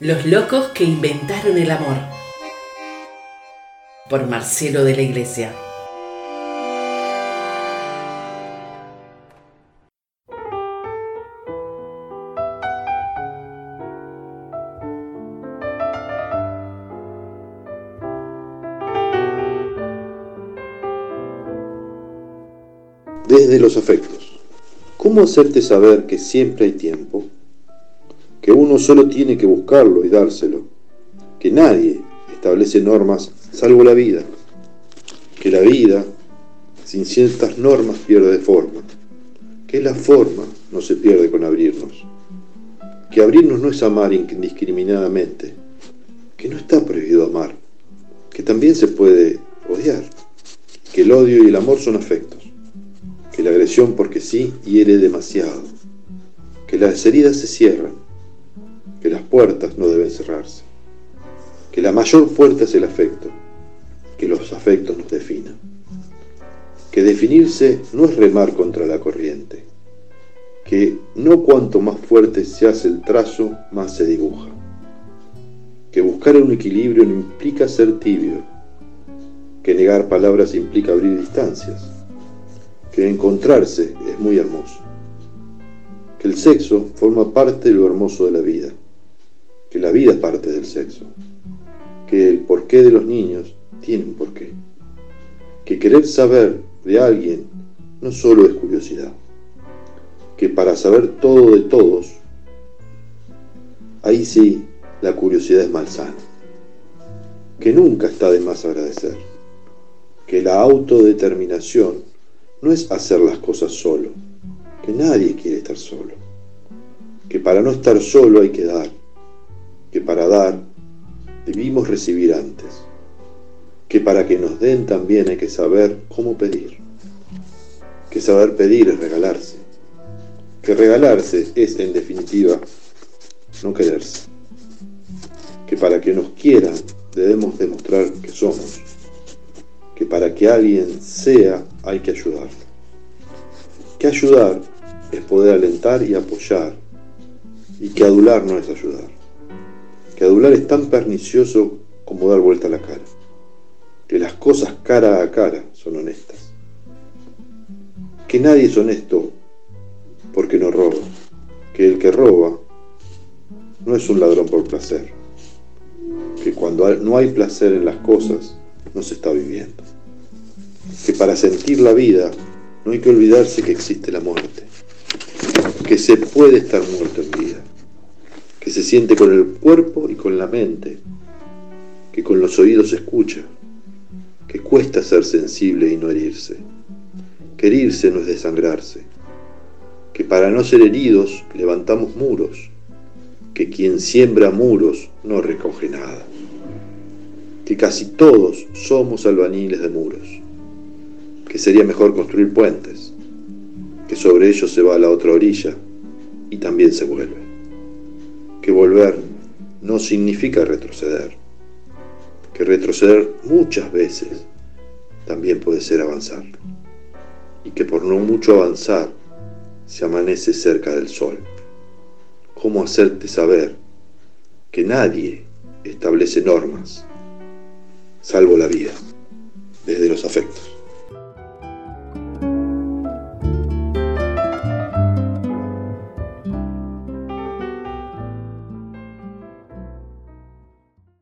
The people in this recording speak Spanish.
Los locos que inventaron el amor. Por Marcelo de la Iglesia. Desde los afectos. ¿Cómo hacerte saber que siempre hay tiempo? Que uno solo tiene que buscarlo y dárselo. Que nadie establece normas salvo la vida. Que la vida, sin ciertas normas, pierde forma. Que la forma no se pierde con abrirnos. Que abrirnos no es amar indiscriminadamente. Que no está prohibido amar. Que también se puede odiar. Que el odio y el amor son afectos que la agresión porque sí hiere demasiado, que las heridas se cierran, que las puertas no deben cerrarse, que la mayor puerta es el afecto, que los afectos nos definan, que definirse no es remar contra la corriente, que no cuanto más fuerte se hace el trazo, más se dibuja, que buscar un equilibrio no implica ser tibio, que negar palabras implica abrir distancias, que encontrarse es muy hermoso, que el sexo forma parte de lo hermoso de la vida, que la vida parte del sexo, que el porqué de los niños tiene un porqué, que querer saber de alguien no solo es curiosidad, que para saber todo de todos, ahí sí la curiosidad es malsana, que nunca está de más agradecer, que la autodeterminación no es hacer las cosas solo, que nadie quiere estar solo, que para no estar solo hay que dar, que para dar debimos recibir antes, que para que nos den también hay que saber cómo pedir, que saber pedir es regalarse, que regalarse es en definitiva no quererse, que para que nos quieran debemos demostrar que somos que para que alguien sea hay que ayudar. Que ayudar es poder alentar y apoyar, y que adular no es ayudar. Adular es tan pernicioso como dar vuelta a la cara. Que las cosas cara a cara son honestas. Que nadie es honesto porque no roba. Que el que roba no es un ladrón por placer. Que cuando no hay placer en las cosas, no se está viviendo. Que para sentir la vida no hay que olvidarse que existe la muerte, que se puede estar muerto en se siente con el cuerpo y con la mente, que con los oídos se escucha, que cuesta ser sensible y no herirse, que herirse no es desangrarse, que para no ser heridos levantamos muros, que quien siembra muros no recoge nada que casi todos somos albañiles de muros, que sería mejor construir puentes, que sobre ellos se va a la otra orilla y también se vuelve, que volver no significa retroceder, que retroceder muchas veces también puede ser avanzar, y que por no mucho avanzar se amanece cerca del sol. ¿Cómo hacerte saber que nadie establece normas? salvo la vida, desde los afectos.